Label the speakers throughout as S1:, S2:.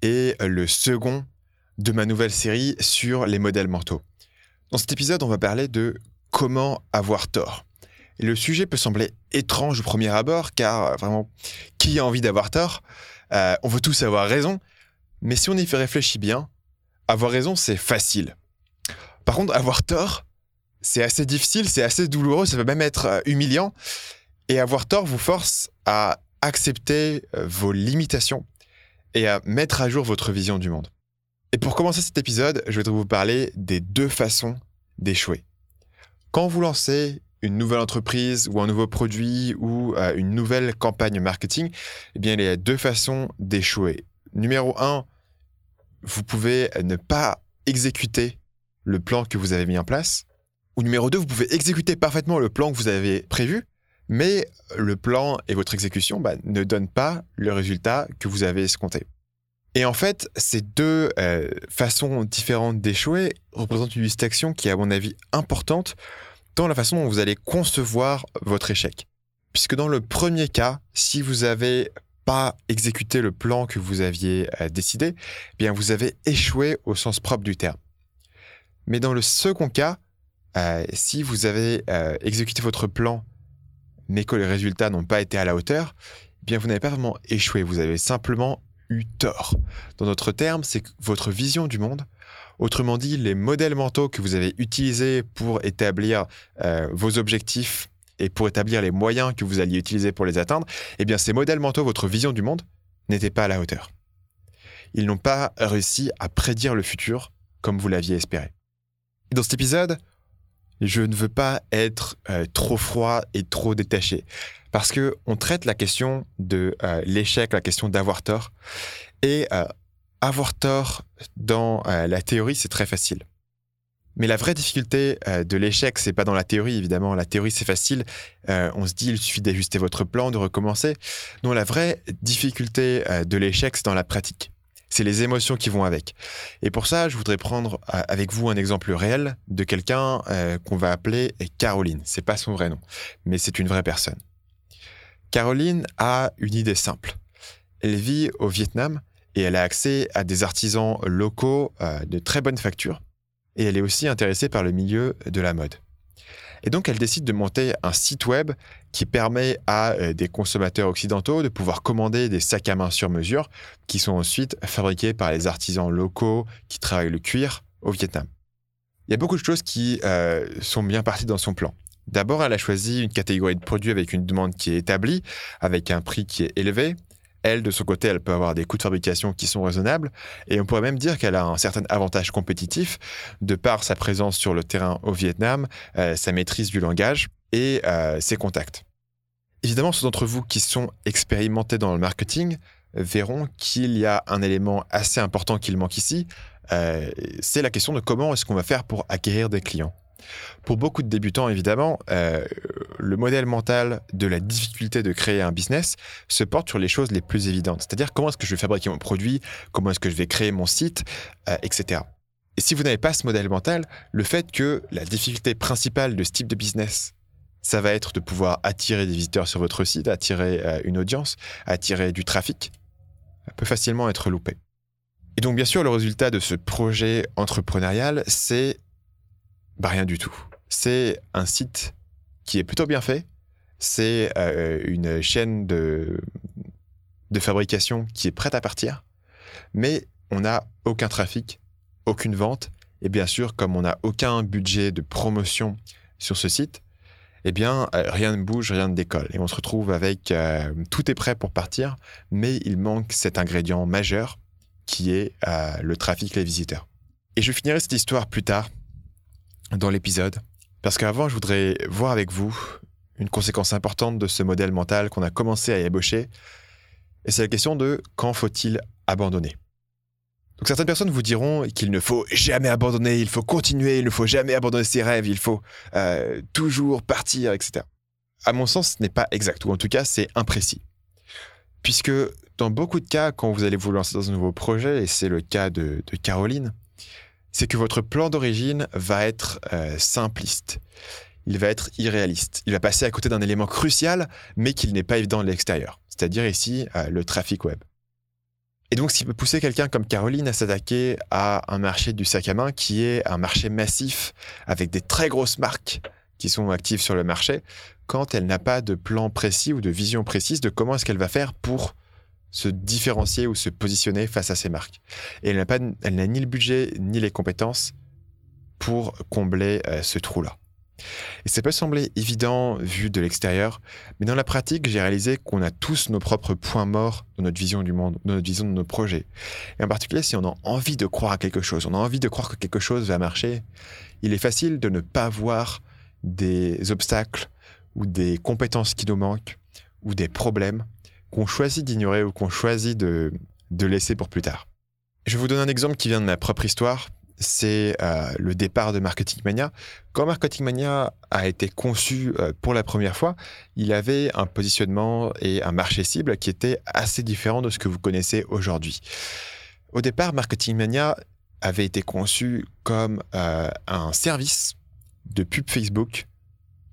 S1: est le second de ma nouvelle série sur les modèles mentaux. Dans cet épisode, on va parler de comment avoir tort. Le sujet peut sembler étrange au premier abord, car euh, vraiment, qui a envie d'avoir tort? Euh, On veut tous avoir raison, mais si on y fait réfléchir bien, avoir raison, c'est facile. Par contre, avoir tort, c'est assez difficile, c'est assez douloureux, ça peut même être euh, humiliant. Et avoir tort vous force à accepter vos limitations et à mettre à jour votre vision du monde. Et pour commencer cet épisode, je vais vous parler des deux façons d'échouer. Quand vous lancez une nouvelle entreprise ou un nouveau produit ou euh, une nouvelle campagne marketing, eh bien, il y a deux façons d'échouer. Numéro un, vous pouvez ne pas exécuter le plan que vous avez mis en place. Ou numéro deux, vous pouvez exécuter parfaitement le plan que vous avez prévu, mais le plan et votre exécution bah, ne donnent pas le résultat que vous avez escompté. Et en fait, ces deux euh, façons différentes d'échouer représentent une distinction qui est, à mon avis, importante dans la façon dont vous allez concevoir votre échec. Puisque dans le premier cas, si vous n'avez pas exécuté le plan que vous aviez euh, décidé, eh bien vous avez échoué au sens propre du terme. Mais dans le second cas, euh, si vous avez exécuté votre plan mais que les résultats n'ont pas été à la hauteur, eh bien vous n'avez pas vraiment échoué, vous avez simplement eu tort. Dans notre terme, c'est votre vision du monde, autrement dit les modèles mentaux que vous avez utilisés pour établir euh, vos objectifs et pour établir les moyens que vous alliez utiliser pour les atteindre, eh bien ces modèles mentaux, votre vision du monde, n'étaient pas à la hauteur. Ils n'ont pas réussi à prédire le futur comme vous l'aviez espéré. Dans cet épisode, je ne veux pas être euh, trop froid et trop détaché. Parce que on traite la question de euh, l'échec, la question d'avoir tort. Et euh, avoir tort dans la théorie, c'est très facile. Mais la vraie difficulté de l'échec, c'est pas dans la théorie, évidemment. La théorie, c'est facile. on se dit, il suffit d'ajuster votre plan, de recommencer. Non, la vraie difficulté de l'échec, c'est dans la pratique c'est les émotions qui vont avec. Et pour ça, je voudrais prendre euh, avec vous un exemple réel de quelqu'un euh, qu'on va appeler Caroline. C'est pas son vrai nom, mais c'est une vraie personne. Caroline a une idée simple. Elle vit au Vietnam et elle a accès à des artisans locaux euh, de très bonne facture. Et elle est aussi intéressée par le milieu de la mode. Et donc, elle décide de monter un site web qui permet à euh, des consommateurs occidentaux de pouvoir commander des sacs à main sur mesure qui sont ensuite fabriqués par les artisans locaux qui travaillent le cuir au Vietnam. Il y a beaucoup de choses qui euh, sont bien parties dans son plan. D'abord, elle a choisi une catégorie de produits avec une demande qui est établie, avec un prix qui est élevé, elle, de son côté, elle peut avoir des coûts de fabrication qui sont raisonnables. Et on pourrait même dire qu'elle a un certain avantage compétitif de par sa présence sur le terrain au Vietnam, euh, sa maîtrise du langage et euh, ses contacts. Évidemment, ceux d'entre vous qui sont expérimentés dans le marketing verront qu'il y a un élément assez important qu'il manque ici. Euh, c'est la question de comment est-ce qu'on va faire pour acquérir des clients. Pour beaucoup de débutants, évidemment, le modèle mental de la difficulté de créer un business se porte sur les choses les plus évidentes, c'est-à-dire comment est-ce que je vais fabriquer mon produit, comment est-ce que je vais créer mon site, euh, etc. Et si vous n'avez pas ce modèle mental, le fait que la difficulté principale de ce type de business, ça va être de pouvoir attirer des visiteurs sur votre site, attirer euh, une audience, attirer du trafic, peut facilement être loupé. Et donc, bien sûr, le résultat de ce projet entrepreneurial, c'est bah, rien du tout. C'est un site qui est plutôt bien fait. C'est euh, une chaîne de, de fabrication qui est prête à partir. Mais on n'a aucun trafic, aucune vente. Et bien sûr, comme on n'a aucun budget de promotion sur ce site, eh bien, euh, rien ne bouge, rien ne décolle. Et on se retrouve avec euh, tout est prêt pour partir, mais il manque cet ingrédient majeur qui est le trafic, les visiteurs. Et je finirai cette histoire plus tard dans l'épisode. Parce qu'avant, je voudrais voir avec vous une conséquence importante de ce modèle mental qu'on a commencé à ébaucher. Et c'est la question de quand faut-il abandonner? Donc certaines personnes vous diront qu'il ne faut jamais abandonner, il faut continuer, il ne faut jamais abandonner ses rêves, il faut euh, toujours partir, etc. À mon sens, ce n'est pas exact, ou en tout cas, c'est imprécis. Puisque dans beaucoup de cas, quand vous allez vous lancer dans un nouveau projet, et c'est le cas de Caroline, c'est que votre plan d'origine va être euh, simpliste. Il va être irréaliste. Il va passer à côté d'un élément crucial, mais qu'il n'est pas évident de l'extérieur, c'est-à-dire ici euh, le trafic web. Et donc, ce qui peut pousser quelqu'un comme Caroline à s'attaquer à un marché du sac à main qui est un marché massif avec des très grosses marques qui sont actives sur le marché, quand elle n'a pas de plan précis ou de vision précise de comment est-ce qu'elle va faire pour se différencier ou se positionner face à ces marques. Et elle n'a, ni le budget ni les compétences pour combler euh, ce trou-là. Et ça peut sembler évident vu de l'extérieur, mais dans la pratique, j'ai réalisé qu'on a tous nos propres points morts dans notre vision du monde, dans notre vision de nos projets. Et en particulier, si on a envie de croire à quelque chose, on a envie de croire que quelque chose va marcher, il est facile de ne pas voir des obstacles ou des compétences qui nous manquent ou des problèmes qu'on choisit d'ignorer ou qu'on choisit de, laisser pour plus tard. Je vous donner un exemple qui vient de ma propre histoire. C'est euh, le départ de Marketing Mania. Quand Marketing Mania a été conçu euh, pour la première fois, il avait un positionnement et un marché cible qui était assez différent de ce que vous connaissez aujourd'hui. Au départ, Marketing Mania avait été conçu comme euh, un service de pub Facebook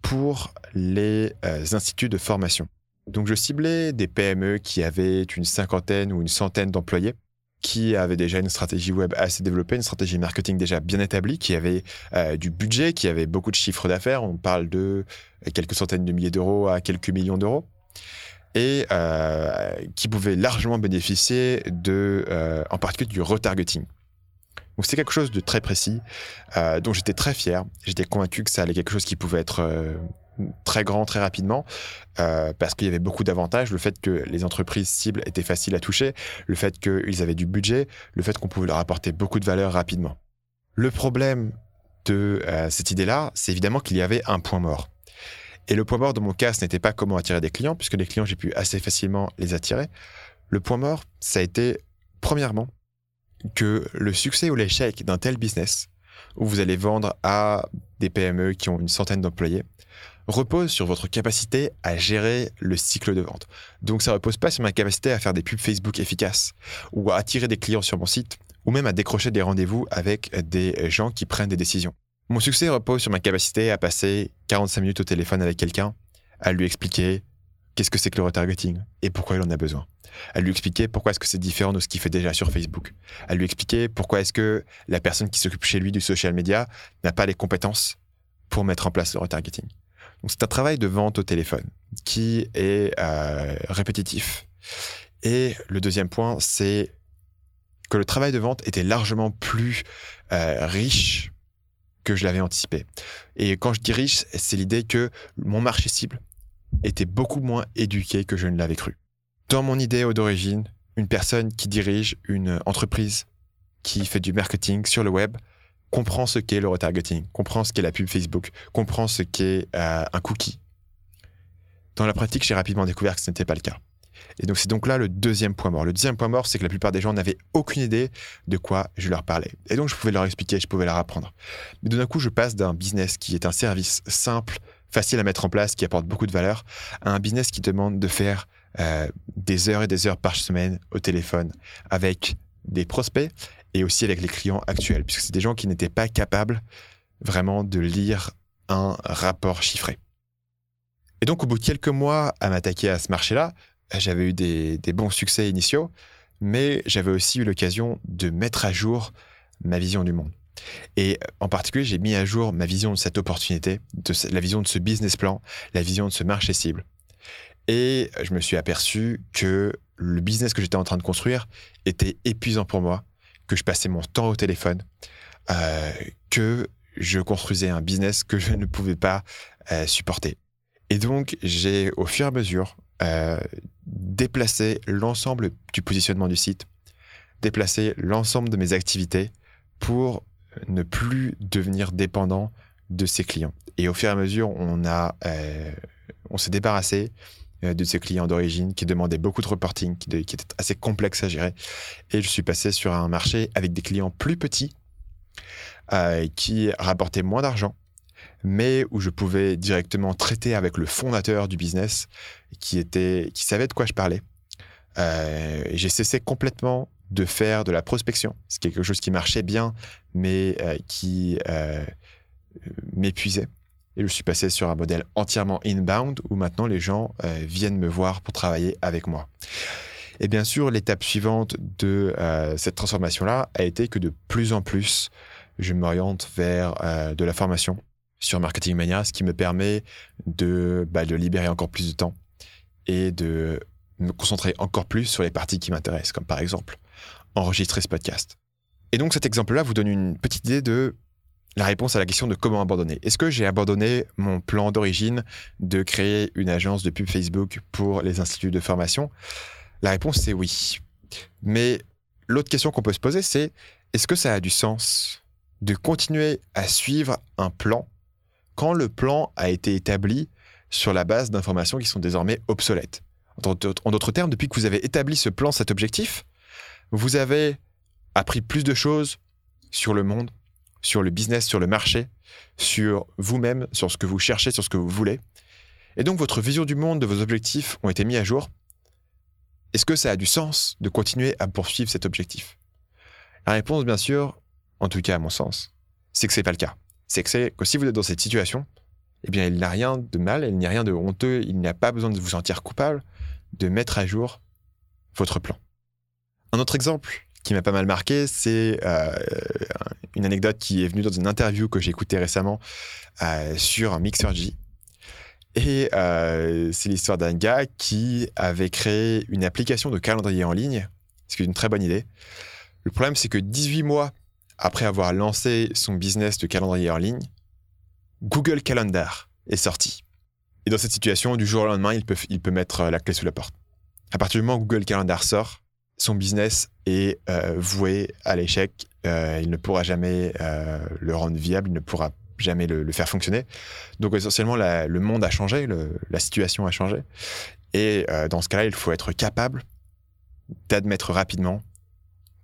S1: pour les instituts de formation. Donc je ciblais des PME qui avaient une cinquantaine ou une centaine d'employés qui avaient déjà une stratégie web assez développée, une stratégie marketing déjà bien établie, qui avaient euh, du budget, qui avaient beaucoup de chiffres d'affaires. On parle de quelques centaines de milliers d'euros à quelques millions d'euros. Et euh, qui pouvaient largement bénéficier de, euh, en particulier du retargeting. Donc c'était quelque chose de très précis, dont j'étais très fier. J'étais convaincu que ça allait quelque chose qui pouvait être très grand très rapidement euh, parce qu'il y avait beaucoup d'avantages. Le fait que les entreprises cibles étaient faciles à toucher, le fait qu'ils avaient du budget, le fait qu'on pouvait leur apporter beaucoup de valeur rapidement. Le problème de euh, cette idée-là, c'est évidemment qu'il y avait un point mort. Et le point mort, dans mon cas, ce n'était pas comment attirer des clients, puisque les clients, j'ai pu assez facilement les attirer. Le point mort, ça a été, premièrement, que le succès ou l'échec d'un tel business, où vous allez vendre à des PME qui ont une centaine d'employés, repose sur votre capacité à gérer le cycle de vente. Donc ça repose pas sur ma capacité à faire des pubs Facebook efficaces ou à attirer des clients sur mon site ou même à décrocher des rendez-vous avec des gens qui prennent des décisions. Mon succès repose sur ma capacité à passer 45 minutes au téléphone avec quelqu'un, à lui expliquer qu'est-ce que c'est que le retargeting et pourquoi il en a besoin. À lui expliquer pourquoi est-ce que c'est différent de ce qu'il fait déjà sur Facebook. À lui expliquer pourquoi est-ce que la personne qui s'occupe chez lui du social media n'a pas les compétences pour mettre en place le retargeting c'est un travail de vente au téléphone qui est euh, répétitif. Et le deuxième point, c'est que le travail de vente était largement plus euh, riche que je l'avais anticipé. Et quand je dis riche, c'est l'idée que mon marché cible était beaucoup moins éduqué que je ne l'avais cru. Dans mon idée d'origine, une personne qui dirige une entreprise qui fait du marketing sur le web comprend ce qu'est le retargeting, comprend ce qu'est la pub Facebook, comprend ce qu'est euh, un cookie. Dans la pratique, j'ai rapidement découvert que ce n'était pas le cas. Et donc c'est donc là le deuxième point mort. Le deuxième point mort, c'est que la plupart des gens n'avaient aucune idée de quoi je leur parlais. Et donc je pouvais leur expliquer, je pouvais leur apprendre. Mais d'un coup, je passe d'un business qui est un service simple, facile à mettre en place, qui apporte beaucoup de valeur, à un business qui demande de faire euh, des heures et des heures par semaine au téléphone avec des prospects et aussi avec les clients actuels, puisque c'est des gens qui n'étaient pas capables vraiment de lire un rapport chiffré. Et donc, au bout de quelques mois à m'attaquer à ce marché-là, j'avais eu des, bons succès initiaux, mais j'avais aussi eu l'occasion de mettre à jour ma vision du monde. Et en particulier, j'ai mis à jour ma vision de cette opportunité, de la vision de ce business plan, la vision de ce marché cible. Et je me suis aperçu que le business que j'étais en train de construire était épuisant pour moi que je passais mon temps au téléphone, euh, que je construisais un business que je ne pouvais pas euh, supporter. Et donc, j'ai au fur et à mesure euh, déplacé l'ensemble du positionnement du site, déplacé l'ensemble de mes activités pour ne plus devenir dépendant de ses clients. Et au fur et à mesure, on on s'est débarrassé de ces clients d'origine qui demandaient beaucoup de reporting, qui, qui était assez complexe à gérer. Et je suis passé sur un marché avec des clients plus petits euh, qui rapportaient moins d'argent, mais où je pouvais directement traiter avec le fondateur du business qui, était, qui savait de quoi je parlais. Euh, j'ai cessé complètement de faire de la prospection. C'est quelque chose qui marchait bien, mais qui m'épuisait. Et je suis passé sur un modèle entièrement inbound où maintenant les gens euh, viennent me voir pour travailler avec moi. Et bien sûr, l'étape suivante de euh, cette transformation-là a été que de plus en plus, je m'oriente vers euh, de la formation sur Marketing Mania, ce qui me permet de, bah, de libérer encore plus de temps et de me concentrer encore plus sur les parties qui m'intéressent, comme par exemple enregistrer ce podcast. Et donc cet exemple-là vous donne une petite idée de la réponse à la question de comment abandonner. Est-ce que j'ai abandonné mon plan d'origine de créer une agence de pub Facebook pour les instituts de formation? La réponse c'est oui. Mais l'autre question qu'on peut se poser c'est est-ce que ça a du sens de continuer à suivre un plan quand le plan a été établi sur la base d'informations qui sont désormais obsolètes? En d'autres termes, depuis que vous avez établi ce plan, cet objectif, vous avez appris plus de choses sur le monde, sur le business, sur le marché, sur vous-même, sur ce que vous cherchez, sur ce que vous voulez. Et donc votre vision du monde, de vos objectifs ont été mis à jour. Est-ce que ça a du sens de continuer à poursuivre cet objectif? La réponse, bien sûr, en tout cas à mon sens, c'est que c'est pas le cas. C'est que, si vous êtes dans cette situation, eh bien, il n'y a rien de mal, il n'y a rien de honteux, il n'y a pas besoin de vous sentir coupable de mettre à jour votre plan. Un autre exemple qui m'a pas mal marqué, c'est euh, une anecdote qui est venue dans une interview que j'ai écoutée récemment euh, sur Mixergy. Et euh, c'est l'histoire d'un gars qui avait créé une application de calendrier en ligne, ce qui est une très bonne idée. Le problème, c'est que 18 mois après avoir lancé son business de calendrier en ligne, Google Calendar est sorti. Et dans cette situation, du jour au lendemain, il peut, il peut mettre la clé sous la porte. À partir du moment où Google Calendar sort, son business est euh, voué à l'échec. Euh, il ne pourra jamais euh, le rendre viable, il ne pourra jamais le, faire fonctionner. Donc essentiellement, le monde a changé, la situation a changé. Et dans ce cas-là, il faut être capable d'admettre rapidement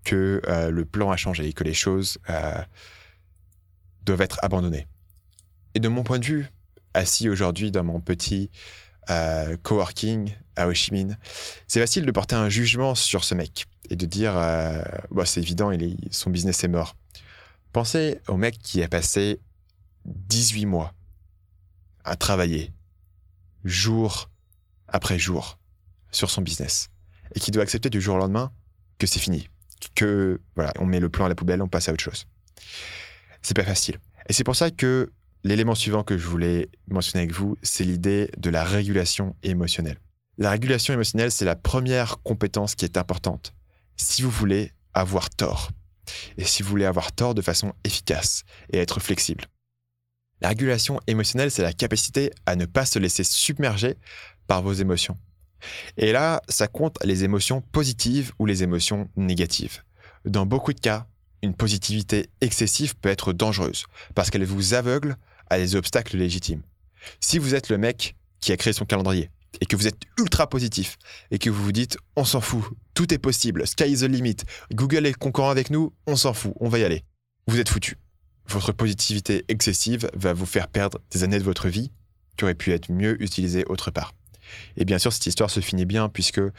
S1: que le plan a changé et que les choses doivent être abandonnées. Et de mon point de vue, assis aujourd'hui dans mon petit coworking à Ho Chi Minh, c'est facile de porter un jugement sur ce mec et de dire euh, bah, c'est évident, il son business est mort. Pensez au mec qui a passé 18 mois à travailler jour après jour sur son business et qui doit accepter du jour au lendemain que c'est fini, que voilà, on met le plan à la poubelle, on passe à autre chose. C'est pas facile. Et c'est pour ça que L'élément suivant que je voulais mentionner avec vous, c'est l'idée de la régulation émotionnelle. La régulation émotionnelle, c'est la première compétence qui est importante si vous voulez avoir tort. Et si vous voulez avoir tort de façon efficace et être flexible. La régulation émotionnelle, c'est la capacité à ne pas se laisser submerger par vos émotions. Et là, ça compte les émotions positives ou les émotions négatives. Dans beaucoup de cas, une positivité excessive peut être dangereuse parce qu'elle vous aveugle à des obstacles légitimes. Si vous êtes le mec qui a créé son calendrier et que vous êtes ultra positif et que vous vous dites on s'en fout, tout est possible, sky is the limit, Google est concurrent avec nous, on s'en fout, on va y aller. Vous êtes foutu. Votre positivité excessive va vous faire perdre des années de votre vie qui auraient pu être mieux utilisées autre part. Et bien sûr, cette histoire se finit bien puisque euh,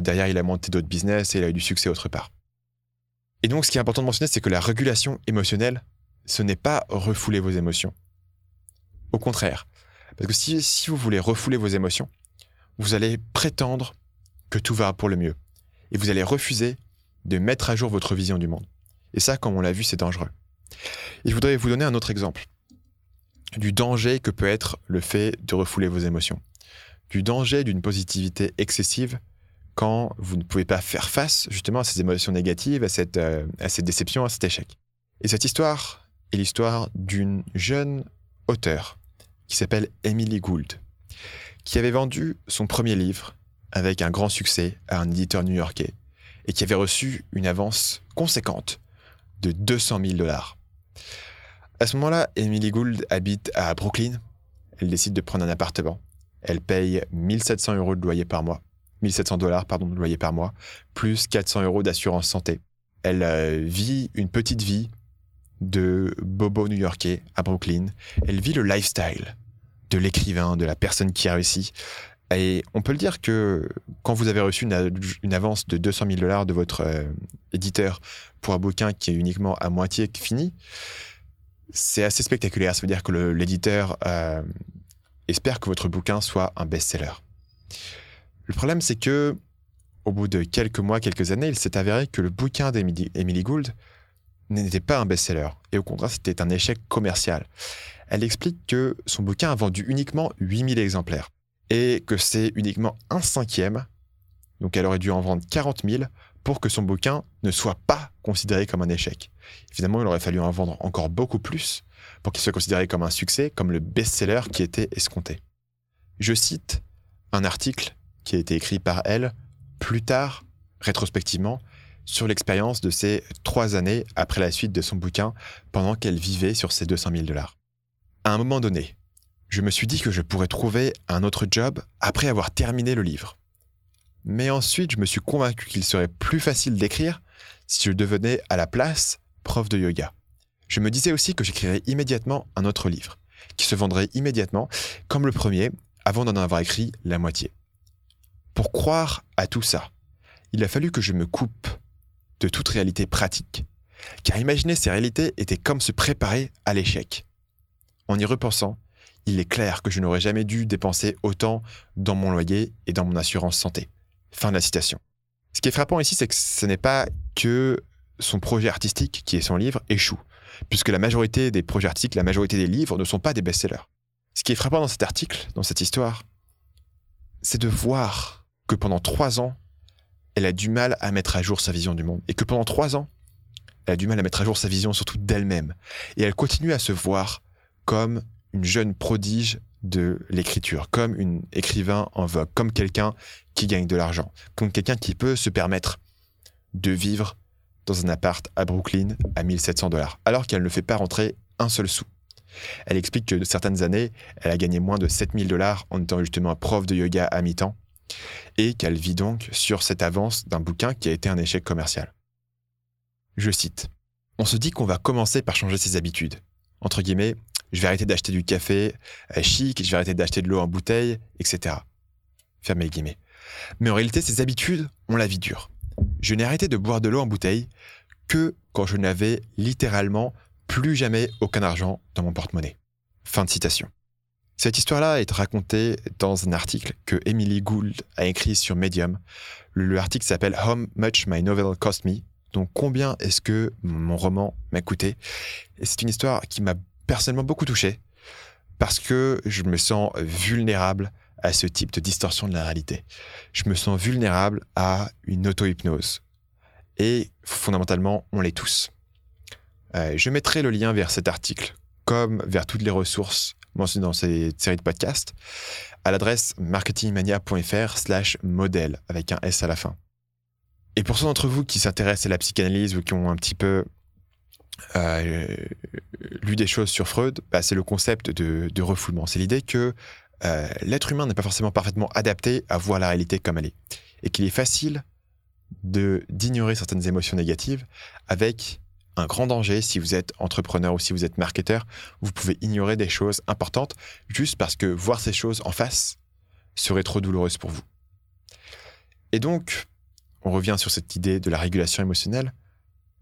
S1: derrière, il a monté d'autres business et il a eu du succès autre part. Et donc, ce qui est important de mentionner, c'est que la régulation émotionnelle, ce n'est pas refouler vos émotions. Au contraire. Parce que si, vous voulez refouler vos émotions, vous allez prétendre que tout va pour le mieux. Et vous allez refuser de mettre à jour votre vision du monde. Et ça, comme on l'a vu, c'est dangereux. Et je voudrais vous donner un autre exemple du danger que peut être le fait de refouler vos émotions. Du danger d'une positivité excessive quand vous ne pouvez pas faire face justement à ces émotions négatives, à cette, euh, à cette déception, à cet échec. Et cette histoire est l'histoire d'une jeune auteure qui s'appelle Emily Gould, qui avait vendu son premier livre avec un grand succès à un éditeur new-yorkais et qui avait reçu une avance conséquente de 200 000 dollars. À ce moment-là, Emily Gould habite à Brooklyn. Elle décide de prendre un appartement. Elle paye 1700 euros de loyer par mois. 1700 dollars, pardon, de loyer par mois, plus 400 euros d'assurance santé. Elle euh, vit une petite vie de bobo new-yorkais à Brooklyn. Elle vit le lifestyle de l'écrivain, de la personne qui a réussi. Et on peut le dire que quand vous avez reçu une, avance de 200 000 dollars de votre euh, éditeur pour un bouquin qui est uniquement à moitié fini, c'est assez spectaculaire. Ça veut dire que l'éditeur euh, espère que votre bouquin soit un best-seller. Le problème, c'est que au bout de quelques mois, quelques années, il s'est avéré que le bouquin d'Emily Gould n'était pas un best-seller, et au contraire, c'était un échec commercial. Elle explique que son bouquin a vendu uniquement 8000 exemplaires, et que c'est uniquement un cinquième, donc elle aurait dû en vendre 40 000 pour que son bouquin ne soit pas considéré comme un échec. Évidemment, il aurait fallu en vendre encore beaucoup plus pour qu'il soit considéré comme un succès, comme le best-seller qui était escompté. Je cite un article qui a été écrit par elle plus tard, rétrospectivement, sur l'expérience de ces trois années après la suite de son bouquin pendant qu'elle vivait sur ses 200 000 dollars. À un moment donné, je me suis dit que je pourrais trouver un autre job après avoir terminé le livre. Mais ensuite, je me suis convaincu qu'il serait plus facile d'écrire si je devenais à la place prof de yoga. Je me disais aussi que j'écrirais immédiatement un autre livre, qui se vendrait immédiatement, comme le premier, avant d'en avoir écrit la moitié. Pour croire à tout ça, il a fallu que je me coupe de toute réalité pratique, car imaginer ces réalités était comme se préparer à l'échec. En y repensant, il est clair que je n'aurais jamais dû dépenser autant dans mon loyer et dans mon assurance santé. Fin de la citation. Ce qui est frappant ici, c'est que ce n'est pas que son projet artistique, qui est son livre, échoue, puisque la majorité des projets artistiques, la majorité des livres ne sont pas des best-sellers. Ce qui est frappant dans cet article, dans cette histoire, c'est de voir que pendant trois ans, elle a du mal à mettre à jour sa vision du monde. Et que pendant trois ans, elle a du mal à mettre à jour sa vision surtout d'elle-même. Et elle continue à se voir comme une jeune prodige de l'écriture, comme une écrivain en vogue, comme quelqu'un qui gagne de l'argent, comme quelqu'un qui peut se permettre de vivre dans un appart à Brooklyn à 1700 dollars, alors qu'elle ne fait pas rentrer un seul sou. Elle explique que de certaines années, elle a gagné moins de 7000 dollars en étant justement prof de yoga à mi-temps, et qu'elle vit donc sur cette avance d'un bouquin qui a été un échec commercial. Je cite On se dit qu'on va commencer par changer ses habitudes. Entre guillemets, je vais arrêter d'acheter du café euh, chic, je vais arrêter d'acheter de l'eau en bouteille, etc. Fermez les guillemets. Mais en réalité, ces habitudes ont la vie dure. Je n'ai arrêté de boire de l'eau en bouteille que quand je n'avais littéralement plus jamais aucun argent dans mon porte-monnaie. Fin de citation. Cette histoire-là est racontée dans un article que Emily Gould a écrit sur Medium. Le, article s'appelle How Much My Novel Cost Me. Donc combien est-ce que mon roman m'a coûté? C'est une histoire qui m'a personnellement beaucoup touché parce que je me sens vulnérable à ce type de distorsion de la réalité. Je me sens vulnérable à une auto-hypnose. Et fondamentalement, on l'est tous. Euh, je mettrai le lien vers cet article, comme vers toutes les ressources mentionnées dans cette série de podcasts, à l'adresse marketingmania.fr slash modèle, avec un S à la fin. Et pour ceux d'entre vous qui s'intéressent à la psychanalyse ou qui ont un petit peu euh, des choses sur Freud, bah, c'est le concept de, refoulement. C'est l'idée que euh, l'être humain n'est pas forcément parfaitement adapté à voir la réalité comme elle est. Et qu'il est facile d'ignorer certaines émotions négatives avec un grand danger si vous êtes entrepreneur ou si vous êtes marketeur. Vous pouvez ignorer des choses importantes juste parce que voir ces choses en face serait trop douloureuse pour vous. Et donc, on revient sur cette idée de la régulation émotionnelle.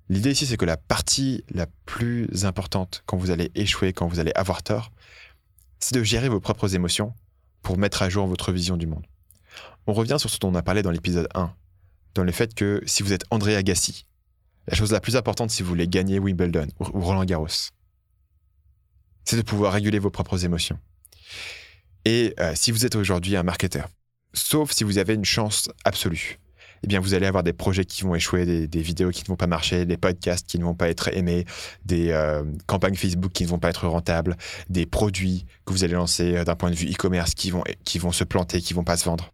S1: L'idée ici, c'est que la partie la plus importante quand vous allez échouer, quand vous allez avoir tort, c'est de gérer vos propres émotions pour mettre à jour votre vision du monde. On revient sur ce dont on a parlé dans l'épisode 1, dans le fait que si vous êtes André Agassi, la chose la plus importante si vous voulez gagner Wimbledon ou Roland Garros, c'est de pouvoir réguler vos propres émotions. Et euh, si vous êtes aujourd'hui un marketeur, sauf si vous avez une chance absolue, eh bien, vous allez avoir des projets qui vont échouer, des, vidéos qui ne vont pas marcher, des podcasts qui ne vont pas être aimés, des euh, campagnes Facebook qui ne vont pas être rentables, des produits que vous allez lancer euh, d'un point de vue e-commerce qui vont, qui vont se planter, qui vont pas se vendre.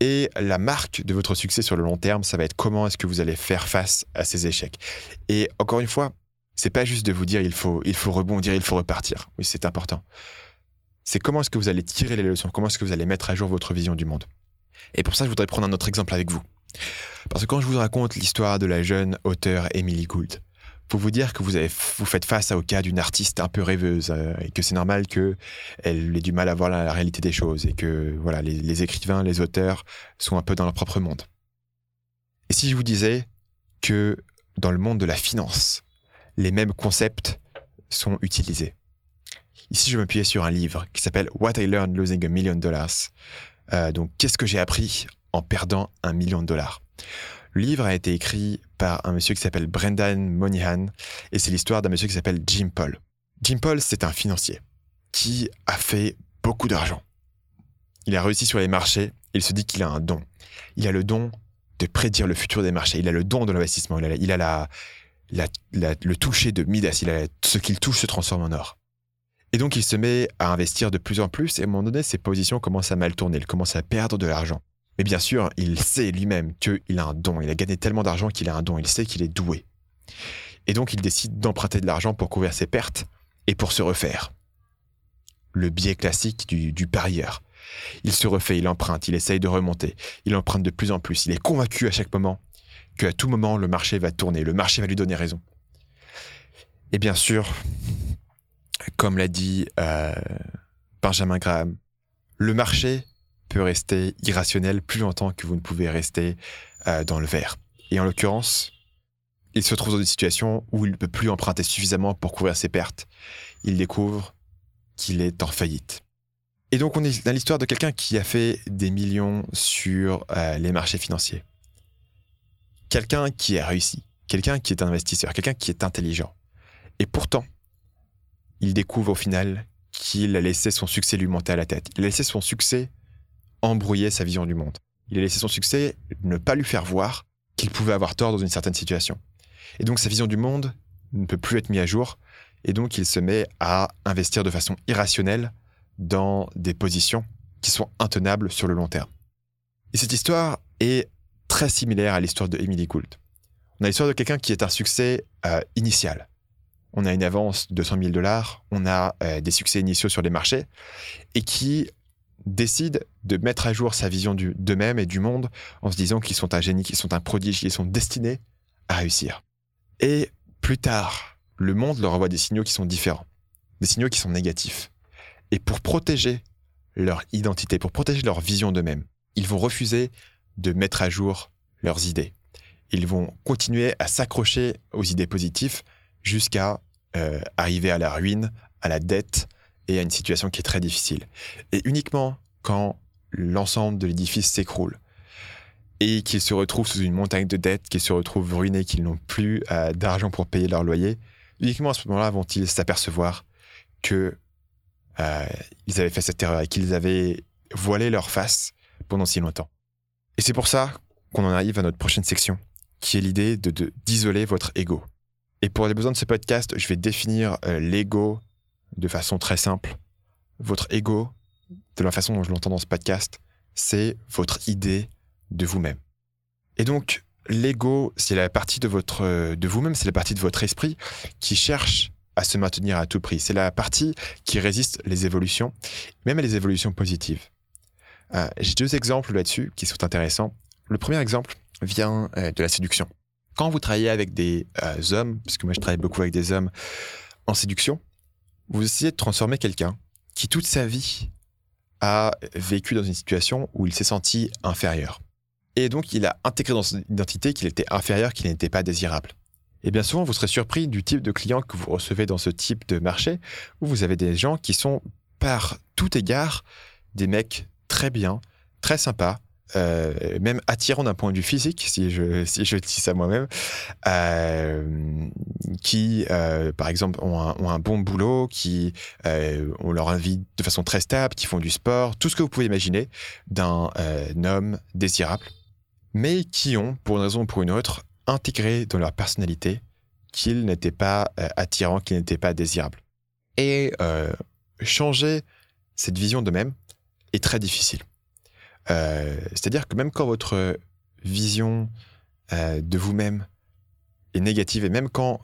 S1: Et la marque de votre succès sur le long terme, ça va être comment est-ce que vous allez faire face à ces échecs. Et encore une fois, c'est pas juste de vous dire il faut, il faut rebondir, il faut repartir. Oui, c'est important. C'est comment est-ce que vous allez tirer les leçons, comment est-ce que vous allez mettre à jour votre vision du monde. Et pour ça, je voudrais prendre un autre exemple avec vous. Parce que quand je vous raconte l'histoire de la jeune auteure Emily Gould, faut vous dire que vous, avez, vous faites face au cas d'une artiste un peu rêveuse euh, et que c'est normal qu'elle ait du mal à voir la, réalité des choses et que voilà les, les, écrivains, les auteurs sont un peu dans leur propre monde. Et si je vous disais que dans le monde de la finance, les mêmes concepts sont utilisés. Ici, je m'appuyais sur un livre qui s'appelle What I Learned Losing a Million Dollars. Euh, donc, qu'est-ce que j'ai appris en perdant un million de dollars. Le livre a été écrit par un monsieur qui s'appelle Brendan Monihan et c'est l'histoire d'un monsieur qui s'appelle Jim Paul. Jim Paul, c'est un financier qui a fait beaucoup d'argent. Il a réussi sur les marchés il se dit qu'il a un don. Il a le don de prédire le futur des marchés. Il a le don de l'investissement. Il a, le toucher de Midas. Il a, ce qu'il touche se transforme en or. Et donc, il se met à investir de plus en plus. Et à un moment donné, ses positions commencent à mal tourner. Il commence à perdre de l'argent. Mais bien sûr, il sait lui-même qu'il a un don. Il a gagné tellement d'argent qu'il a un don. Il sait qu'il est doué. Et donc, il décide d'emprunter de l'argent pour couvrir ses pertes et pour se refaire. Le biais classique du, parieur. Il se refait, il emprunte, il essaye de remonter. Il emprunte de plus en plus. Il est convaincu à chaque moment qu'à tout moment, le marché va tourner, le marché va lui donner raison. Et bien sûr, comme l'a dit euh, Benjamin Graham, le marché peut rester irrationnel plus longtemps que vous ne pouvez rester euh, dans le vert. Et en l'occurrence, il se trouve dans une situation où il ne peut plus emprunter suffisamment pour couvrir ses pertes. Il découvre qu'il est en faillite. Et donc on est dans l'histoire de quelqu'un qui a fait des millions sur euh, les marchés financiers. Quelqu'un qui a réussi, quelqu'un qui est un investisseur, quelqu'un qui est intelligent. Et pourtant, il découvre au final qu'il a laissé son succès lui monter à la tête. Il a laissé son succès embrouiller sa vision du monde. Il a laissé son succès ne pas lui faire voir qu'il pouvait avoir tort dans une certaine situation. Et donc sa vision du monde ne peut plus être mise à jour, et donc il se met à investir de façon irrationnelle dans des positions qui sont intenables sur le long terme. Et cette histoire est très similaire à l'histoire de Emily Gould. On a l'histoire de quelqu'un qui est un succès euh, initial. On a une avance de 100 000 dollars, on a euh, des succès initiaux sur les marchés, et qui décide de mettre à jour sa vision d'eux-mêmes et du monde en se disant qu'ils sont un génie, qu'ils sont un prodige, qu'ils sont destinés à réussir. Et plus tard, le monde leur envoie des signaux qui sont différents, des signaux qui sont négatifs. Et pour protéger leur identité, pour protéger leur vision d'eux-mêmes, ils vont refuser de mettre à jour leurs idées. Ils vont continuer à s'accrocher aux idées positives jusqu'à euh, arriver à la ruine, à la dette et à une situation qui est très difficile. Et uniquement quand l'ensemble de l'édifice s'écroule et qu'ils se retrouvent sous une montagne de dettes, qu'ils se retrouvent ruinés, qu'ils n'ont plus euh, d'argent pour payer leur loyer, uniquement à ce moment-là vont-ils s'apercevoir que euh, ils avaient fait cette erreur et qu'ils avaient voilé leur face pendant si longtemps. Et c'est pour ça qu'on en arrive à notre prochaine section, qui est l'idée de d'isoler votre ego. Et pour les besoins de ce podcast, je vais définir euh, l'ego de façon très simple. Votre ego, de la façon dont je l'entends dans ce podcast, c'est votre idée de vous-même. Et donc, l'ego, c'est la partie de votre, de vous-même, c'est la partie de votre esprit qui cherche à se maintenir à tout prix. C'est la partie qui résiste les évolutions, même les évolutions positives. Euh, j'ai deux exemples là-dessus qui sont intéressants. Le premier exemple vient euh, de la séduction. Quand vous travaillez avec des euh, hommes, parce que moi je travaille beaucoup avec des hommes en séduction, vous essayez de transformer quelqu'un qui toute sa vie a vécu dans une situation où il s'est senti inférieur. Et donc il a intégré dans son identité qu'il était inférieur, qu'il n'était pas désirable. Et bien souvent, vous serez surpris du type de clients que vous recevez dans ce type de marché, où vous avez des gens qui sont par tout égard des mecs très bien, très sympas, euh, même attirants d'un point de vue physique, si je, dis ça moi-même, euh, qui, euh, par exemple, ont un, bon boulot, qui ont leur vie de façon très stable, qui font du sport, tout ce que vous pouvez imaginer d'un homme désirable, mais qui ont, pour une raison ou pour une autre, intégré dans leur personnalité qu'ils n'étaient pas attirants, qu'ils n'étaient pas désirables. Et changer cette vision d'eux-mêmes est très difficile. Euh, c'est-à-dire que même quand votre vision de vous-même est négative et même quand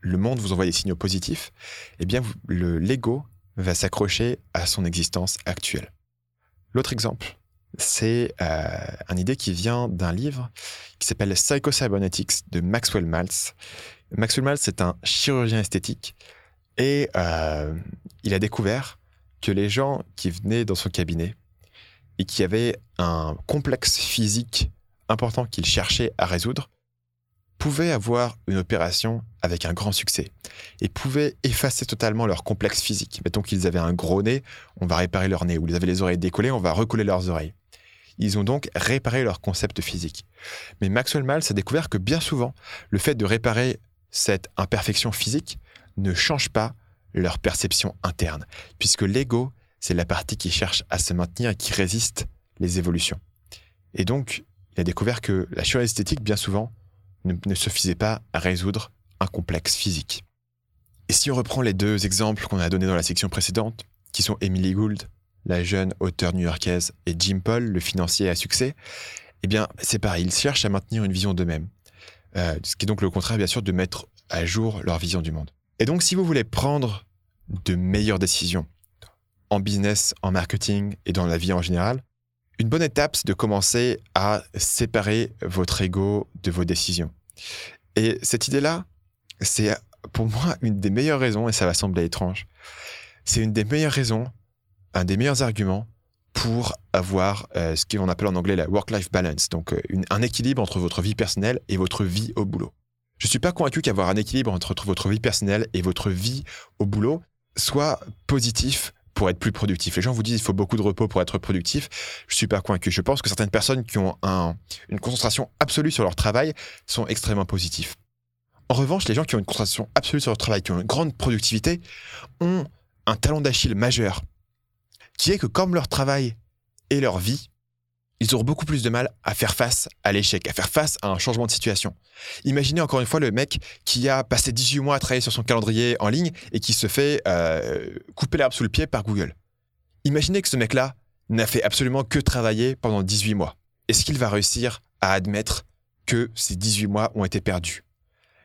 S1: le monde vous envoie des signaux positifs, eh bien l'ego va s'accrocher à son existence actuelle. L'autre exemple, c'est euh, une idée qui vient d'un livre qui s'appelle Psycho-Cybernetics de Maxwell Maltz. Maxwell Maltz est un chirurgien esthétique et euh, il a découvert que les gens qui venaient dans son cabinet et qui avaient un complexe physique important qu'ils cherchaient à résoudre pouvaient avoir une opération avec un grand succès et pouvaient effacer totalement leur complexe physique. Mettons qu'ils avaient un gros nez, on va réparer leur nez, ou ils avaient les oreilles décollées, on va recoller leurs oreilles Ils ont donc réparé leur concept physique. Mais Maxwell Maltz a découvert que bien souvent, le fait de réparer cette imperfection physique ne change pas leur perception interne, puisque l'ego, c'est la partie qui cherche à se maintenir et qui résiste les évolutions. Et donc, il a découvert que la chirurgie esthétique, bien souvent, ne, suffisait pas à résoudre un complexe physique. Et si on reprend les deux exemples qu'on a donnés dans la section précédente, qui sont Emily Gould, la jeune auteure new-yorkaise, et Jim Paul, le financier à succès, eh bien, c'est pareil, ils cherchent à maintenir une vision d'eux-mêmes. Euh, ce qui est donc le contraire, bien sûr, de mettre à jour leur vision du monde. Et donc, si vous voulez prendre de meilleures décisions en business, en marketing et dans la vie en général, une bonne étape, c'est de commencer à séparer votre ego de vos décisions. Et cette idée-là, c'est pour moi une des meilleures raisons, et ça va sembler étrange, c'est une des meilleures raisons, un des meilleurs arguments pour avoir euh, ce qu'on appelle en anglais la work-life balance, donc euh, un équilibre entre votre vie personnelle et votre vie au boulot. Je ne suis pas convaincu qu'avoir un équilibre entre votre vie personnelle et votre vie au boulot soit positif pour être plus productif. Les gens vous disent qu'il faut beaucoup de repos pour être productif. Je suis pas convaincu. Je pense que certaines personnes qui ont une concentration absolue sur leur travail sont extrêmement positifs. En revanche, les gens qui ont une concentration absolue sur leur travail, qui ont une grande productivité, ont un talon d'Achille majeur, qui est que comme leur travail et leur vie, ils auront beaucoup plus de mal à faire face à l'échec, à faire face à un changement de situation. Imaginez encore une fois le mec qui a passé 18 mois à travailler sur son calendrier en ligne et qui se fait euh, couper l'herbe sous le pied par Google. Imaginez que ce mec-là n'a fait absolument que travailler pendant 18 mois. Est-ce qu'il va réussir à admettre que ces 18 mois ont été perdus?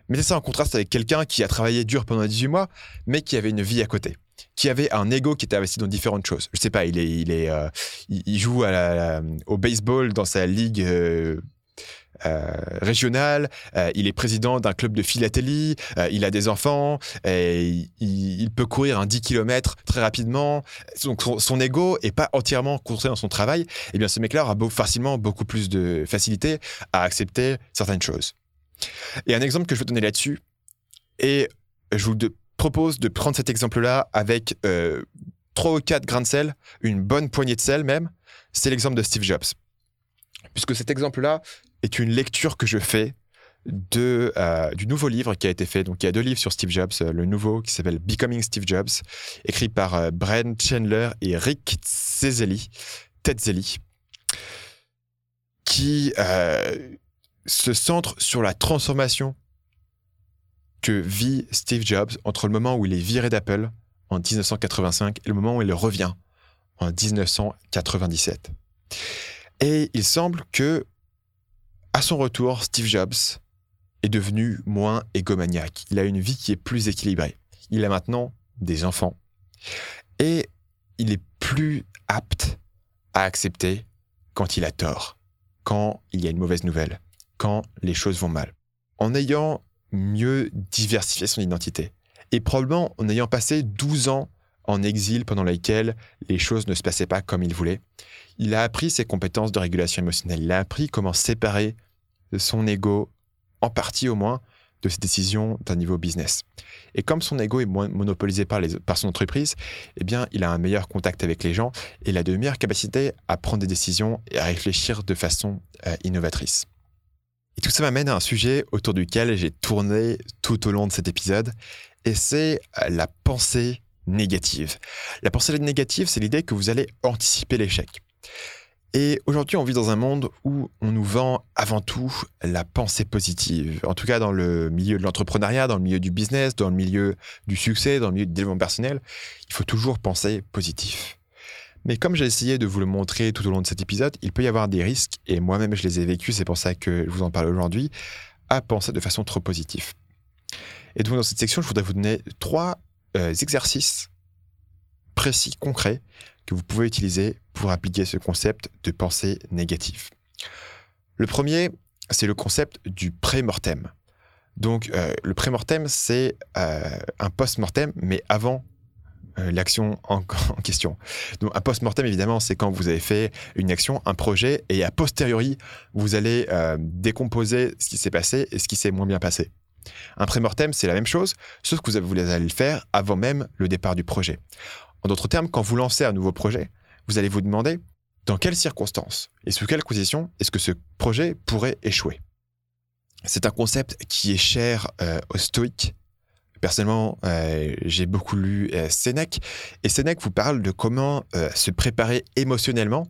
S1: Mettez ça en contraste avec quelqu'un qui a travaillé dur pendant 18 mois, mais qui avait une vie à côté qui avait un ego qui était investi dans différentes choses. Je sais pas, il est, il est, euh, il, joue au baseball dans sa ligue. Euh, euh, régionale, il est président d'un club de philatélie, il a des enfants, il, peut courir un 10 km très rapidement. Donc son, ego est pas entièrement concentré dans son travail. Et eh bien ce mec-là aura facilement beaucoup plus de facilité à accepter certaines choses. Et un exemple que je veux donner là-dessus, et je vous propose de prendre cet exemple-là avec euh, 3 ou 4 grains de sel, une bonne poignée de sel même. C'est l'exemple de Steve Jobs. Puisque cet exemple-là est une lecture que je fais de, euh, du nouveau livre qui a été fait. Donc, il y a deux livres sur Steve Jobs. Euh, le nouveau qui s'appelle Becoming Steve Jobs, écrit par euh, Brent Chandler et Rick Tzeli, qui se centre sur la transformation que vit Steve Jobs entre le moment où il est viré d'Apple en 1985 et le moment où il revient en 1997. Et il semble que, à son retour, Steve Jobs est devenu moins égomaniaque. Il a une vie qui est plus équilibrée. Il a maintenant des enfants. Et il est plus apte à accepter quand il a tort, quand il y a une mauvaise nouvelle, quand les choses vont mal. En ayant mieux diversifier son identité. Et probablement en ayant passé 12 ans en exil pendant lesquels les choses ne se passaient pas comme il voulait, il a appris ses compétences de régulation émotionnelle. Il a appris comment séparer son ego, en partie au moins, de ses décisions d'un niveau business. Et comme son ego est moins monopolisé par, les, par son entreprise, eh bien, il a un meilleur contact avec les gens et il a de meilleures capacités à prendre des décisions et à réfléchir de façon euh, innovatrice. Et tout ça m'amène à un sujet autour duquel j'ai tourné tout au long de cet épisode, et c'est euh, la pensée négative. La pensée négative, c'est l'idée que vous allez anticiper l'échec. Et aujourd'hui, on vit dans un monde où on nous vend avant tout la pensée positive. En tout cas, dans le milieu de l'entrepreneuriat, dans le milieu du business, dans le milieu du succès, dans le milieu du développement personnel, il faut toujours penser positif. Mais comme j'ai essayé de vous le montrer tout au long de cet épisode, il peut y avoir des risques, et moi-même je les ai vécus, c'est pour ça que je vous en parle aujourd'hui, à penser de façon trop positive. Et donc dans cette section, je voudrais vous donner trois euh, exercices précis, concrets, que vous pouvez utiliser pour appliquer ce concept de pensée négative. Le premier, c'est le concept du pré-mortem. Donc euh, le pré-mortem, c'est euh, un post-mortem, mais avant l'action en, question. Donc, un post-mortem, évidemment, c'est quand vous avez fait une action, un projet, et a posteriori, vous allez euh, décomposer ce qui s'est passé et ce qui s'est moins bien passé. Un pré-mortem, c'est la même chose, sauf que vous allez le faire avant même le départ du projet. En d'autres termes, quand vous lancez un nouveau projet, vous allez vous demander Dans quelles circonstances et sous quelles conditions est-ce que ce projet pourrait échouer? C'est un concept qui est cher euh, aux stoïques. Personnellement, euh, j'ai beaucoup lu euh, Sénèque, et Sénèque vous parle de comment se préparer émotionnellement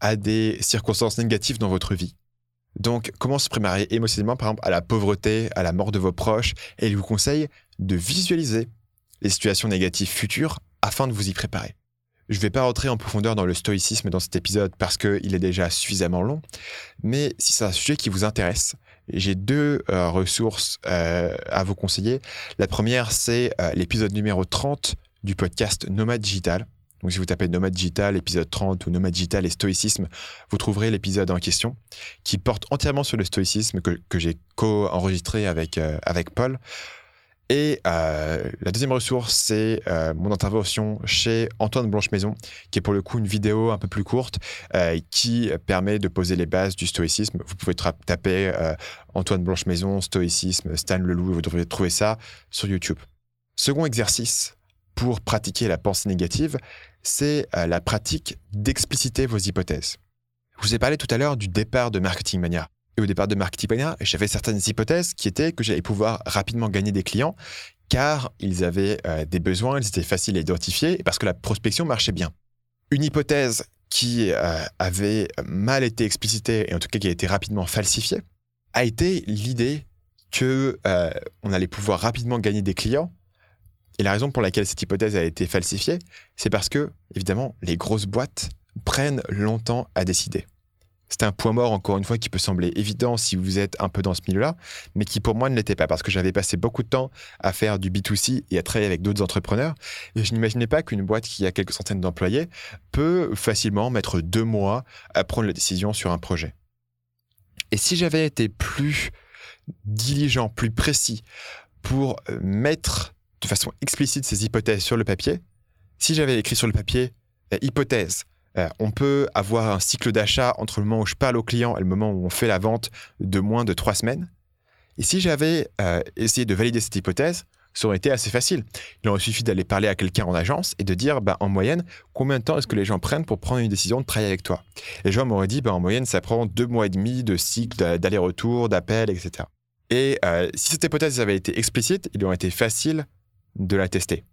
S1: à des circonstances négatives dans votre vie. Donc, comment se préparer émotionnellement, par exemple, à la pauvreté, à la mort de vos proches, et il vous conseille de visualiser les situations négatives futures afin de vous y préparer. Je ne vais pas rentrer en profondeur dans le stoïcisme dans cet épisode parce qu'il est déjà suffisamment long, mais si c'est un sujet qui vous intéresse, j'ai deux euh, ressources euh, à vous conseiller. La première, c'est euh, l'épisode numéro 30 du podcast Nomade Digital. Donc si vous tapez Nomade Digital, épisode 30 ou Nomade Digital et stoïcisme, vous trouverez l'épisode en question qui porte entièrement sur le stoïcisme que, j'ai co-enregistré avec, avec Paul. Et euh, la deuxième ressource, c'est euh, mon intervention chez Antoine Blanche-Maison, qui est pour le coup une vidéo un peu plus courte, euh, qui permet de poser les bases du stoïcisme. Vous pouvez taper Antoine Blanche-Maison, stoïcisme, Stan Leloup, vous devriez trouver ça sur YouTube. Second exercice pour pratiquer la pensée négative, c'est la pratique d'expliciter vos hypothèses. Je vous ai parlé tout à l'heure du départ de Marketing Mania au départ de Marketing j'avais certaines hypothèses qui étaient que j'allais pouvoir rapidement gagner des clients car ils avaient euh, des besoins, ils étaient faciles à identifier et parce que la prospection marchait bien. Une hypothèse qui euh, avait mal été explicitée et en tout cas qui a été rapidement falsifiée a été l'idée que euh, on allait pouvoir rapidement gagner des clients. Et la raison pour laquelle cette hypothèse a été falsifiée, c'est parce que, évidemment, les grosses boîtes prennent longtemps à décider. C'est un point mort, encore une fois, qui peut sembler évident si vous êtes un peu dans ce milieu-là, mais qui pour moi ne l'était pas, parce que j'avais passé beaucoup de temps à faire du B2C et à travailler avec d'autres entrepreneurs, et je n'imaginais pas qu'une boîte qui a quelques centaines d'employés peut facilement mettre deux mois à prendre la décision sur un projet. Et si j'avais été plus diligent, plus précis pour euh, mettre de façon explicite ces hypothèses sur le papier, si j'avais écrit sur le papier euh, hypothèse, euh, on peut avoir un cycle d'achat entre le moment où je parle au client et le moment où on fait la vente de moins de trois semaines. Et si j'avais euh, essayé de valider cette hypothèse, ça aurait été assez facile. Il aurait suffi d'aller parler à quelqu'un en agence et de dire, bah, en moyenne, combien de temps est-ce que les gens prennent pour prendre une décision de travailler avec toi? Les gens m'auraient dit, bah, en moyenne, ça prend deux mois et demi de cycle d'aller-retour, d'appel, etc. Et euh, si cette hypothèse avait été explicite, il aurait été facile de la tester.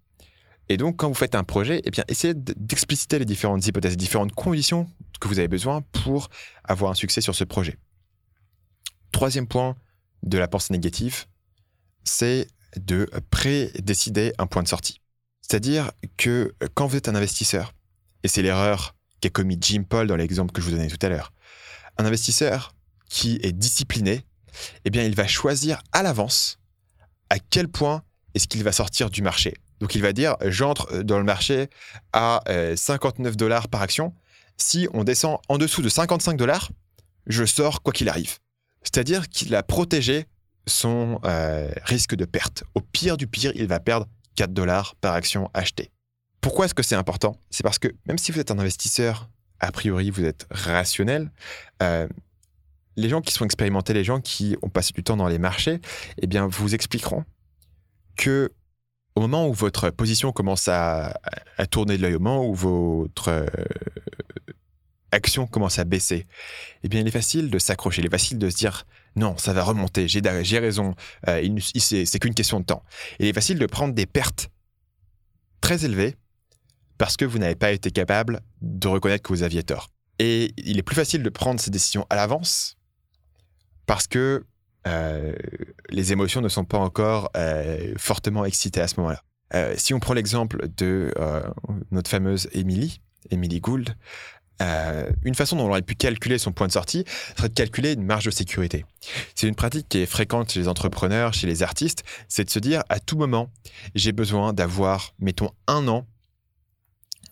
S1: Et donc, quand vous faites un projet, eh bien, essayez d'expliciter les différentes hypothèses, les différentes conditions que vous avez besoin pour avoir un succès sur ce projet. Troisième point de la pensée négative, c'est de prédécider un point de sortie. C'est-à-dire que quand vous êtes un investisseur, et c'est l'erreur qu'a commis Jim Paul dans l'exemple que je vous donnais tout à l'heure, un investisseur qui est discipliné, eh bien, il va choisir à l'avance à quel point est-ce qu'il va sortir du marché donc il va dire, j'entre dans le marché à 59 euh, dollars par action. Si on descend en dessous de 55 dollars, je sors quoi qu'il arrive. C'est-à-dire qu'il a protégé son euh, risque de perte. Au pire du pire, il va perdre 4 dollars par action achetée. Pourquoi est-ce que c'est important? C'est parce que même si vous êtes un investisseur, a priori vous êtes rationnel, euh, les gens qui sont expérimentés, les gens qui ont passé du temps dans les marchés, eh bien vous expliqueront que au moment où votre position commence à, tourner de l'œil, au moment où votre euh, action commence à baisser, eh bien, il est facile de s'accrocher. Il est facile de se dire non, ça va remonter, j'ai raison, euh, c'est qu'une question de temps. Il est facile de prendre des pertes très élevées parce que vous n'avez pas été capable de reconnaître que vous aviez tort. Et il est plus facile de prendre ces décisions à l'avance parce que euh, les émotions ne sont pas encore euh, fortement excitées à ce moment-là. Euh, si on prend l'exemple de notre fameuse Emily, Emily Gould, une façon dont on aurait pu calculer son point de sortie serait de calculer une marge de sécurité. C'est une pratique qui est fréquente chez les entrepreneurs, chez les artistes, c'est de se dire à tout moment, j'ai besoin d'avoir, mettons, un an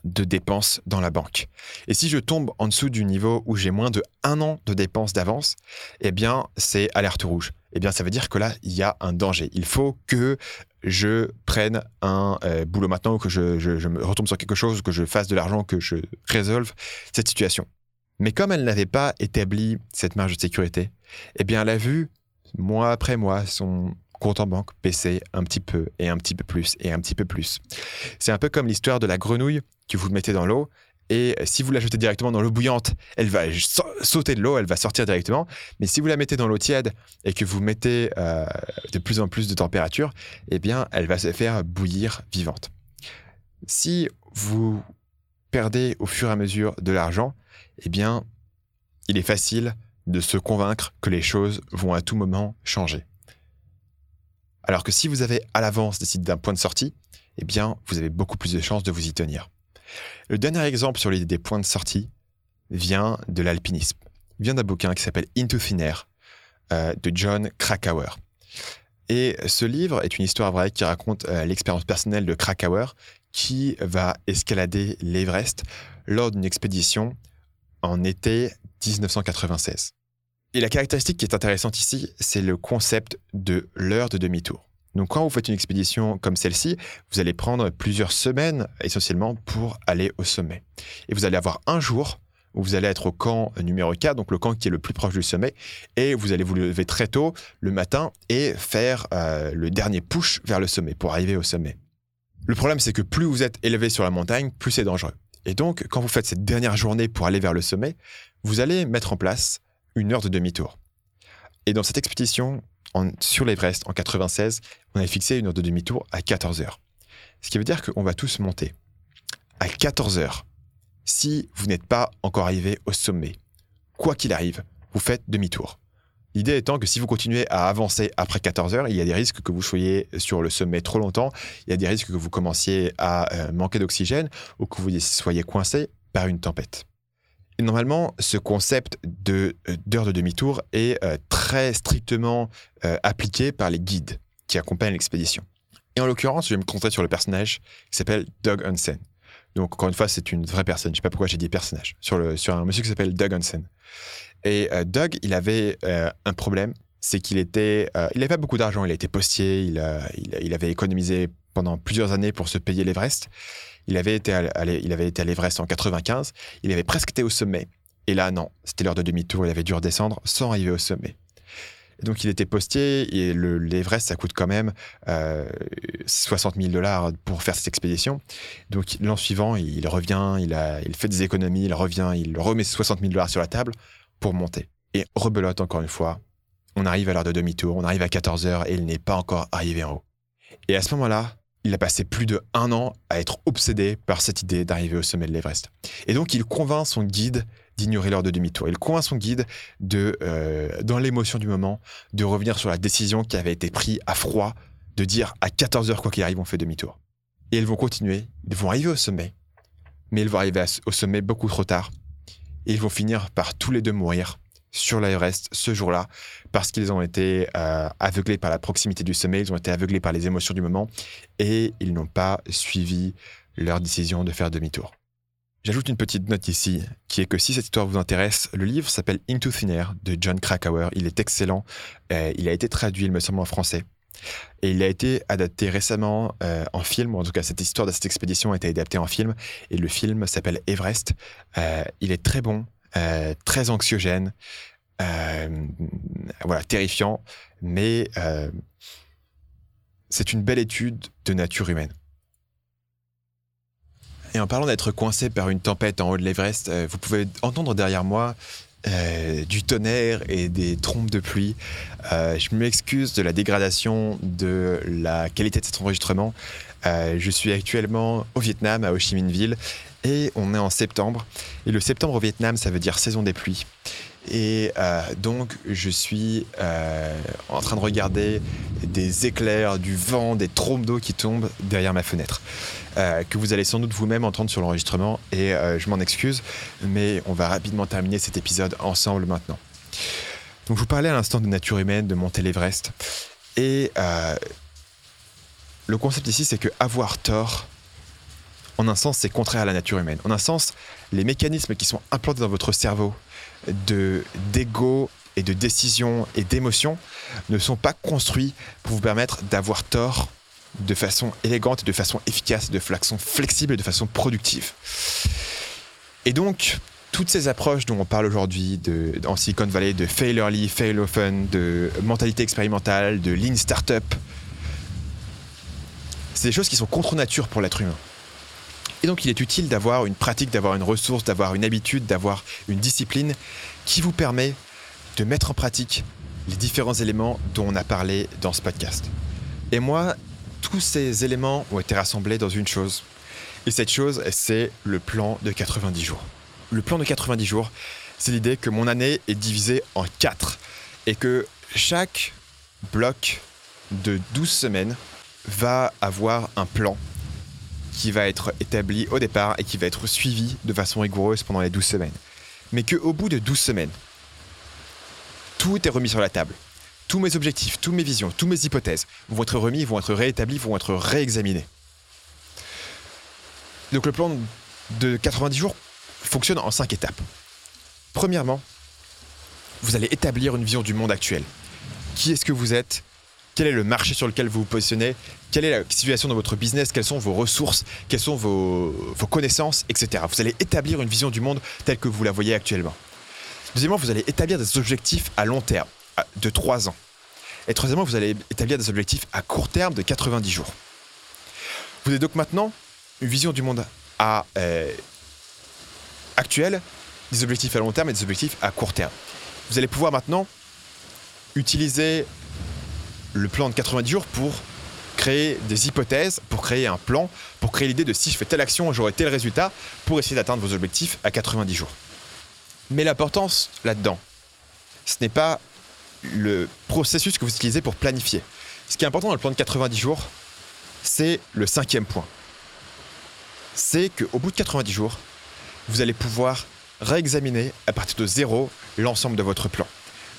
S1: de dépenses dans la banque. Et si je tombe en dessous du niveau où j'ai moins de un an de dépenses d'avance, eh bien, c'est alerte rouge. Eh bien, ça veut dire que là, il y a un danger. Il faut que je prenne un euh, boulot maintenant, que je, je, me retombe sur quelque chose, que je fasse de l'argent, que je résolve cette situation. Mais comme elle n'avait pas établi cette marge de sécurité, eh bien, elle a vu, mois après mois, son compte en banque baisser un petit peu et un petit peu plus et un petit peu plus. C'est un peu comme l'histoire de la grenouille que vous mettez dans l'eau Et si vous la jetez directement dans l'eau bouillante, elle va sauter de l'eau, elle va sortir directement. Mais si vous la mettez dans l'eau tiède et que vous mettez euh, de plus en plus de température, eh bien, elle va se faire bouillir vivante. Si vous perdez au fur et à mesure de l'argent, eh bien, il est facile de se convaincre que les choses vont à tout moment changer. Alors que si vous avez à l'avance décidé d'un point de sortie, eh bien, vous avez beaucoup plus de chances de vous y tenir. Le dernier exemple sur l'idée des points de sortie vient de l'alpinisme. Vient d'un bouquin qui s'appelle Into Thin Air euh, de John Krakauer. Et ce livre est une histoire vraie qui raconte euh, l'expérience personnelle de Krakauer qui va escalader l'Everest lors d'une expédition en été 1996. Et la caractéristique qui est intéressante ici, c'est le concept de l'heure de demi-tour. Donc quand vous faites une expédition comme celle-ci, vous allez prendre plusieurs semaines essentiellement pour aller au sommet. Et vous allez avoir un jour où vous allez être au camp numéro 4, donc le camp qui est le plus proche du sommet, et vous allez vous lever très tôt le matin et faire euh, le dernier push vers le sommet pour arriver au sommet. Le problème, c'est que plus vous êtes élevé sur la montagne, plus c'est dangereux. Et donc, quand vous faites cette dernière journée pour aller vers le sommet, vous allez mettre en place une heure de demi-tour. Et dans cette expédition, sur l'Everest, en 96, on avait fixé une heure de demi-tour à 14 heures. Ce qui veut dire qu'on va tous monter. À 14 heures, si vous n'êtes pas encore arrivé au sommet, quoi qu'il arrive, vous faites demi-tour. L'idée étant que si vous continuez à avancer après 14 heures, il y a des risques que vous soyez sur le sommet trop longtemps, il y a des risques que vous commenciez à euh, manquer d'oxygène ou que vous soyez coincé par une tempête. Normalement, ce concept de euh, d'heure de demi-tour est euh, très strictement appliqué par les guides qui accompagnent l'expédition. Et en l'occurrence, je vais me concentrer sur le personnage qui s'appelle Doug Hansen. Donc, encore une fois, c'est une vraie personne. Je ne sais pas pourquoi j'ai dit personnage. Sur, un monsieur qui s'appelle Doug Hansen. Et euh, Doug, il avait euh, un problème, c'est qu'il euh, n'avait pas beaucoup d'argent. Il était postier, il, il, avait économisé pendant plusieurs années pour se payer l'Everest. Il avait été à, l'Everest en 95. Il avait presque été au sommet. Et là, non, c'était l'heure de demi-tour. Il avait dû redescendre sans arriver au sommet. donc, il était postier et l'Everest, ça coûte quand même 60 000 dollars pour faire cette expédition. Donc, l'an suivant, il revient, il, il fait des économies, il revient, il remet 60 000 dollars sur la table pour monter. Et rebelote encore une fois, on arrive à l'heure de demi-tour, on arrive à 14h et il n'est pas encore arrivé en haut. Et à ce moment-là, il a passé plus de un an à être obsédé par cette idée d'arriver au sommet de l'Everest. Et donc il convainc son guide d'ignorer l'heure de demi-tour. Il convainc son guide de, euh, dans l'émotion du moment, de revenir sur la décision qui avait été prise à froid, de dire à 14h quoi qu'il arrive, on fait demi-tour. Et ils vont continuer, ils vont arriver au sommet, mais ils vont arriver au sommet beaucoup trop tard et ils vont finir par tous les deux mourir sur l'Everest ce jour-là parce qu'ils ont été euh, aveuglés par la proximité du sommet, ils ont été aveuglés par les émotions du moment et ils n'ont pas suivi leur décision de faire demi-tour. J'ajoute une petite note ici, qui est que si cette histoire vous intéresse, le livre s'appelle Into Thin Air de John Krakauer. Il est excellent. Euh, il a été traduit, il me semble, en français. Et il a été adapté récemment euh, en film, en tout cas cette histoire de cette expédition a été adaptée en film, et le film s'appelle Everest. Il est très bon, euh, très anxiogène, voilà, terrifiant, mais c'est une belle étude de nature humaine. Et en parlant d'être coincé par une tempête en haut de l'Everest, vous pouvez entendre derrière moi euh, du tonnerre et des trompes de pluie. Euh, je m'excuse de la dégradation de la qualité de cet enregistrement. Euh, je suis actuellement au Vietnam, à Ho Chi Minh Ville, et on est en septembre. Et le septembre au Vietnam, ça veut dire saison des pluies. Et donc, je suis en train de regarder des éclairs, du vent, des trompes d'eau qui tombent derrière ma fenêtre. Euh, que vous allez sans doute vous-même entendre sur l'enregistrement et euh, je m'en excuse, mais on va rapidement terminer cet épisode ensemble maintenant. Donc je vous parlais à l'instant de nature humaine, de monter l'Everest et euh, le concept ici c'est que avoir tort, en un sens c'est contraire à la nature humaine. En un sens, les mécanismes qui sont implantés dans votre cerveau de d'ego et de décision et d'émotion ne sont pas construits pour vous permettre d'avoir tort de façon élégante, de façon efficace, de façon flexible, de façon productive. Et donc, toutes ces approches dont on parle aujourd'hui en Silicon Valley, de fail early, fail often, de mentalité expérimentale, de lean startup, c'est des choses qui sont contre nature pour l'être humain. Et donc il est utile d'avoir une pratique, d'avoir une ressource, d'avoir une habitude, d'avoir une discipline qui vous permet de mettre en pratique les différents éléments dont on a parlé dans ce podcast. Et moi, tous ces éléments ont été rassemblés dans une chose. Et cette chose, c'est le plan de 90 jours. Le plan de 90 jours, c'est l'idée que mon année est divisée en 4 et que chaque bloc de 12 semaines va avoir un plan qui va être établi au départ et qui va être suivi de façon rigoureuse pendant les 12 semaines. Mais qu'au bout de 12 semaines, tout est remis sur la table. Tous mes objectifs, toutes mes visions, toutes mes hypothèses vont être remis, vont être réétablis, vont être réexaminés. Donc le plan de 90 jours fonctionne en 5 étapes. Premièrement, vous allez établir une vision du monde actuel. Qui est-ce que vous êtes Quel est le marché sur lequel vous vous positionnez? Quelle est la situation dans votre business? Quelles sont vos ressources? Quelles sont vos, connaissances Etc. Vous allez établir une vision du monde telle que vous la voyez actuellement. Deuxièmement, vous allez établir des objectifs à long terme, de 3 ans. Et troisièmement, vous allez établir des objectifs à court terme de 90 jours. Vous avez donc maintenant une vision du monde à, euh, actuelle, des objectifs à long terme et des objectifs à court terme. Vous allez pouvoir maintenant utiliser le plan de 90 jours pour créer des hypothèses, pour créer un plan, pour créer l'idée de si je fais telle action, j'aurai tel résultat, pour essayer d'atteindre vos objectifs à 90 jours. Mais l'importance là-dedans, ce n'est pas le processus que vous utilisez pour planifier. Ce qui est important dans le plan de 90 jours, c'est le cinquième point. C'est qu'au bout de 90 jours, vous allez pouvoir réexaminer à partir de zéro l'ensemble de votre plan.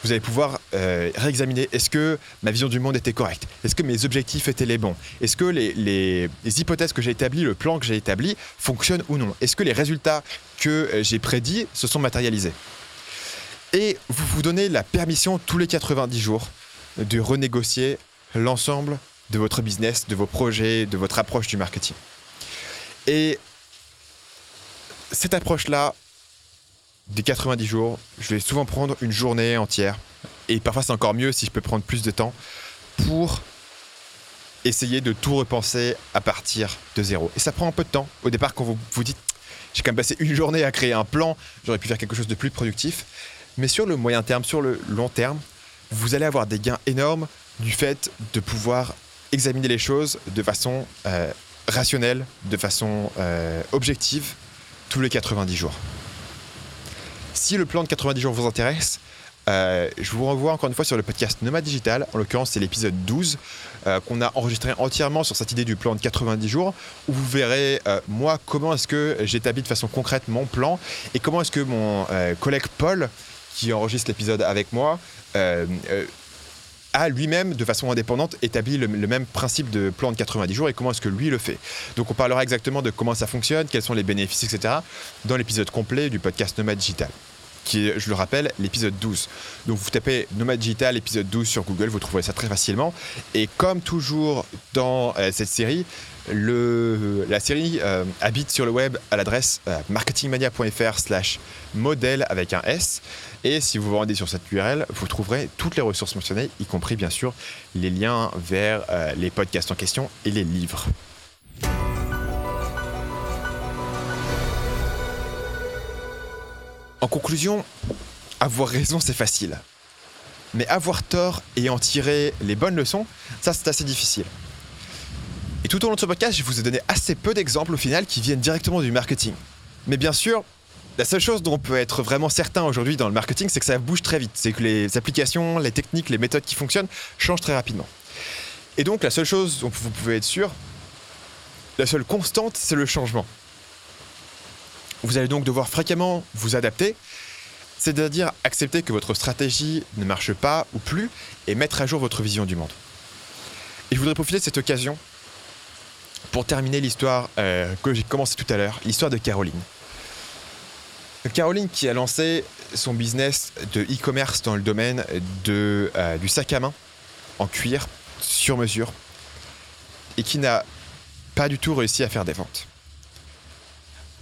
S1: Vous allez pouvoir euh, réexaminer est-ce que ma vision du monde était correcte? Est-ce que mes objectifs étaient les bons? Est-ce que les, les, hypothèses que j'ai établies, le plan que j'ai établi fonctionnent ou non? Est-ce que les résultats que euh, j'ai prédits se sont matérialisés? Et vous vous donnez la permission tous les 90 jours de renégocier l'ensemble de votre business, de vos projets, de votre approche du marketing. Et cette approche-là, des 90 jours, je vais souvent prendre une journée entière. Et parfois, c'est encore mieux si je peux prendre plus de temps pour essayer de tout repenser à partir de zéro. Et ça prend un peu de temps. Au départ, quand vous vous dites, j'ai quand même passé une journée à créer un plan, j'aurais pu faire quelque chose de plus productif. Mais sur le moyen terme, sur le long terme, vous allez avoir des gains énormes du fait de pouvoir examiner les choses de façon euh, rationnelle, de façon euh, objective, tous les 90 jours. Si le plan de 90 jours vous intéresse, euh, je vous renvoie encore une fois sur le podcast Nomad Digital. En l'occurrence, c'est l'épisode 12 euh, qu'on a enregistré entièrement sur cette idée du plan de 90 jours, où vous verrez, euh, moi, comment est-ce que j'établis de façon concrète mon plan et comment est-ce que mon collègue Paul, qui enregistre l'épisode avec moi, lui-même, de façon indépendante, établi le, même principe de plan de 90 jours et comment est-ce que lui le fait. Donc on parlera exactement de comment ça fonctionne, quels sont les bénéfices, etc. dans l'épisode complet du podcast Nomad Digital qui est, je le rappelle, l'épisode 12. Donc vous tapez Nomad Digital épisode 12 sur Google, vous trouverez ça très facilement. Et comme toujours dans euh, cette série, la série euh, habite sur le web à l'adresse euh, marketingmania.fr slash modèle avec un S. Et si vous vous rendez sur cette URL, vous trouverez toutes les ressources mentionnées, y compris bien sûr les liens vers les podcasts en question et les livres. En conclusion, avoir raison, c'est facile. Mais avoir tort et en tirer les bonnes leçons, ça, c'est assez difficile. Et tout au long de ce podcast, je vous ai donné assez peu d'exemples au final qui viennent directement du marketing. Mais bien sûr, la seule chose dont on peut être vraiment certain aujourd'hui dans le marketing, c'est que ça bouge très vite. C'est que les applications, les techniques, les méthodes qui fonctionnent changent très rapidement. Et donc, la seule chose dont vous pouvez être sûr, la seule constante, c'est le changement. Vous allez donc devoir fréquemment vous adapter, c'est-à-dire accepter que votre stratégie ne marche pas ou plus et mettre à jour votre vision du monde. Et je voudrais profiter de cette occasion pour terminer l'histoire euh, que j'ai commencé tout à l'heure, l'histoire de Caroline. Caroline qui a lancé son business de e-commerce dans le domaine de, euh, du sac à main en cuir sur mesure et qui n'a pas du tout réussi à faire des ventes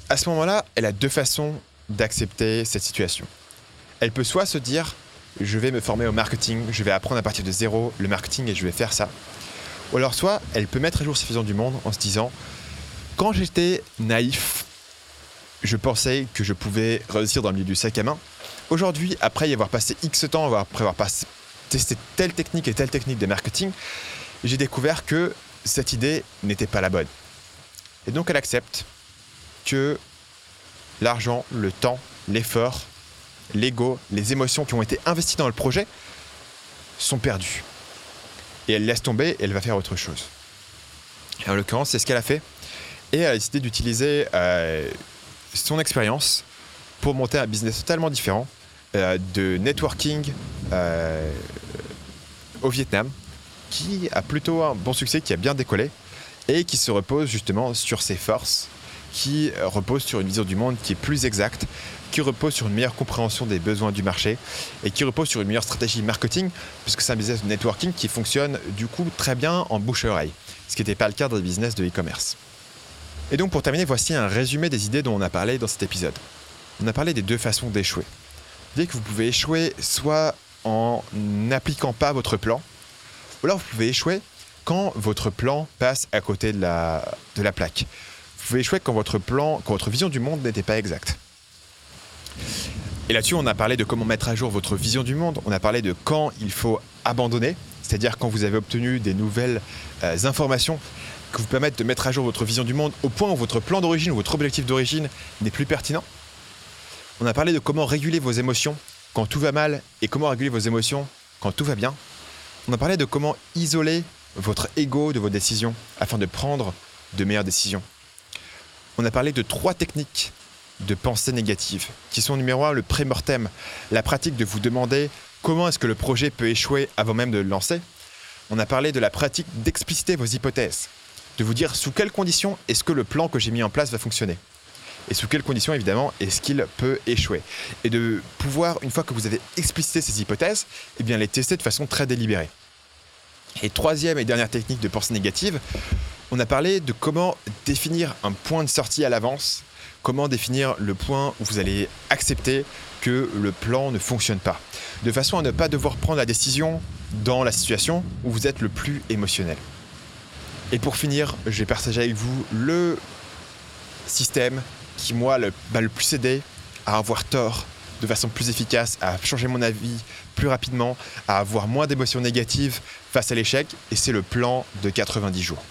S1: à ce moment-là, elle a deux façons d'accepter cette situation. Elle peut soit se dire je vais me former au marketing, je vais apprendre à partir de zéro le marketing et je vais faire ça. Ou alors soit elle peut mettre à jour ses du monde en se disant Quand j'étais naïf, je pensais que je pouvais réussir dans le milieu du sac à main. Aujourd'hui, après y avoir passé X temps, après avoir testé telle technique et telle technique de marketing, j'ai découvert que cette idée n'était pas la bonne. Et donc elle accepte que l'argent, le temps, l'effort, l'ego, les émotions qui ont été investies dans le projet sont perdues. Et elle laisse tomber elle va faire autre chose. en l'occurrence, c'est ce qu'elle a fait. Et elle a décidé d'utiliser euh, son expérience pour monter un business totalement différent euh, de networking euh, au Vietnam, qui a plutôt un bon succès, qui a bien décollé et qui se repose justement sur ses forces, qui repose sur une vision du monde qui est plus exacte, qui repose sur une meilleure compréhension des besoins du marché et qui repose sur une meilleure stratégie marketing, puisque c'est un business de networking qui fonctionne du coup très bien en bouche-oreille, ce qui n'était pas le cas dans le business de e-commerce. Et donc pour terminer, voici un résumé des idées dont on a parlé dans cet épisode. On a parlé des deux façons d'échouer. Dès que vous pouvez échouer soit en n'appliquant pas votre plan, ou alors vous pouvez échouer quand votre plan passe à côté de la, de la plaque. Vous pouvez échouer quand votre plan, quand votre vision du monde n'était pas exacte. Et là-dessus, on a parlé de comment mettre à jour votre vision du monde, on a parlé de quand il faut abandonner, c'est-à-dire quand vous avez obtenu des nouvelles euh, informations qui vous permettent de mettre à jour votre vision du monde au point où votre plan d'origine ou votre objectif d'origine n'est plus pertinent. On a parlé de comment réguler vos émotions quand tout va mal et comment réguler vos émotions quand tout va bien. On a parlé de comment isoler votre ego de vos décisions afin de prendre de meilleures décisions. On a parlé de trois techniques de pensée négative, qui sont numéro un le pré-mortem, la pratique de vous demander comment est-ce que le projet peut échouer avant même de le lancer. On a parlé de la pratique d'expliciter vos hypothèses, de vous dire sous quelles conditions est-ce que le plan que j'ai mis en place va fonctionner. Et sous quelles conditions, évidemment, est-ce qu'il peut échouer. Et de pouvoir, une fois que vous avez explicité ces hypothèses, eh bien, les tester de façon très délibérée. Et troisième et dernière technique de pensée négative, on a parlé de comment définir un point de sortie à l'avance comment définir le point où vous allez accepter que le plan ne fonctionne pas, de façon à ne pas devoir prendre la décision dans la situation où vous êtes le plus émotionnel. Et pour finir, je vais partager avec vous le système qui, moi, le, m'a le plus aidé à avoir tort de façon plus efficace, à changer mon avis plus rapidement, à avoir moins d'émotions négatives face à l'échec, et c'est le plan de 90 jours.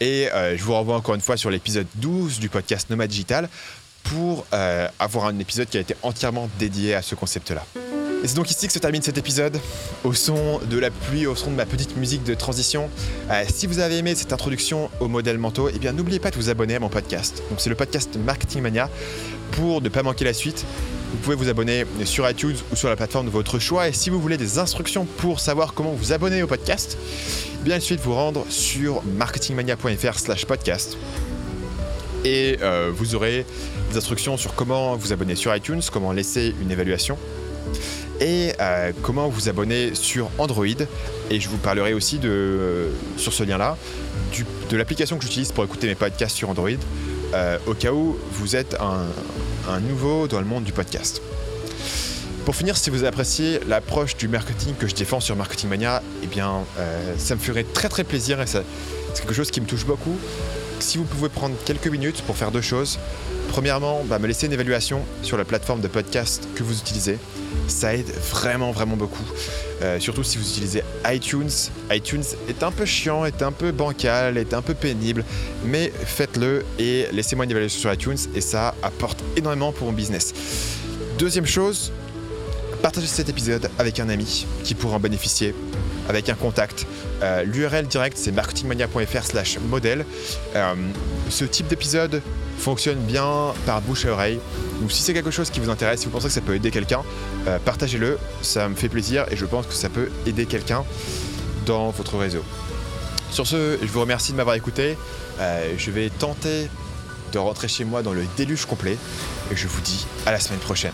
S1: Et euh, je vous renvoie encore une fois sur l'épisode 12 du podcast Nomad Digital pour euh, avoir un épisode qui a été entièrement dédié à ce concept-là. Et c'est donc ici que se termine cet épisode, au son de la pluie, au son de ma petite musique de transition. Euh, si vous avez aimé cette introduction au modèle mentaux, eh bien n'oubliez pas de vous abonner à mon podcast. Donc c'est le podcast Marketing Mania pour ne pas manquer la suite. Vous pouvez vous abonner sur iTunes ou sur la plateforme de votre choix. Et si vous voulez des instructions pour savoir comment vous abonner au podcast, bien ensuite vous rendre sur marketingmania.fr/slash podcast. Et euh, vous aurez des instructions sur comment vous abonner sur iTunes, comment laisser une évaluation et euh, comment vous abonner sur Android. Et je vous parlerai aussi de, euh, sur ce lien-là de l'application que j'utilise pour écouter mes podcasts sur Android, au cas où vous êtes un nouveau dans le monde du podcast. Pour finir, si vous appréciez l'approche du marketing que je défends sur Marketing Mania, eh bien, euh, ça me ferait très très plaisir et c'est quelque chose qui me touche beaucoup. Si vous pouvez prendre quelques minutes pour faire deux choses. Premièrement, bah, me laisser une évaluation sur la plateforme de podcast que vous utilisez. Ça aide vraiment vraiment beaucoup. Euh, surtout si vous utilisez iTunes. iTunes est un peu chiant, est un peu bancal, est un peu pénible, mais faites-le et laissez-moi une évaluation sur iTunes et ça apporte énormément pour mon business. Deuxième chose, partagez cet épisode avec un ami qui pourra en bénéficier, avec un contact. Euh, L'URL direct c'est marketingmania.fr slash modèle. Euh, ce type d'épisode fonctionne bien par bouche à oreille. Donc si c'est quelque chose qui vous intéresse, si vous pensez que ça peut aider quelqu'un, euh, partagez-le, ça me fait plaisir et je pense que ça peut aider quelqu'un dans votre réseau. Sur ce, je vous remercie de m'avoir écouté. Je vais tenter de rentrer chez moi dans le déluge complet et je vous dis à la semaine prochaine.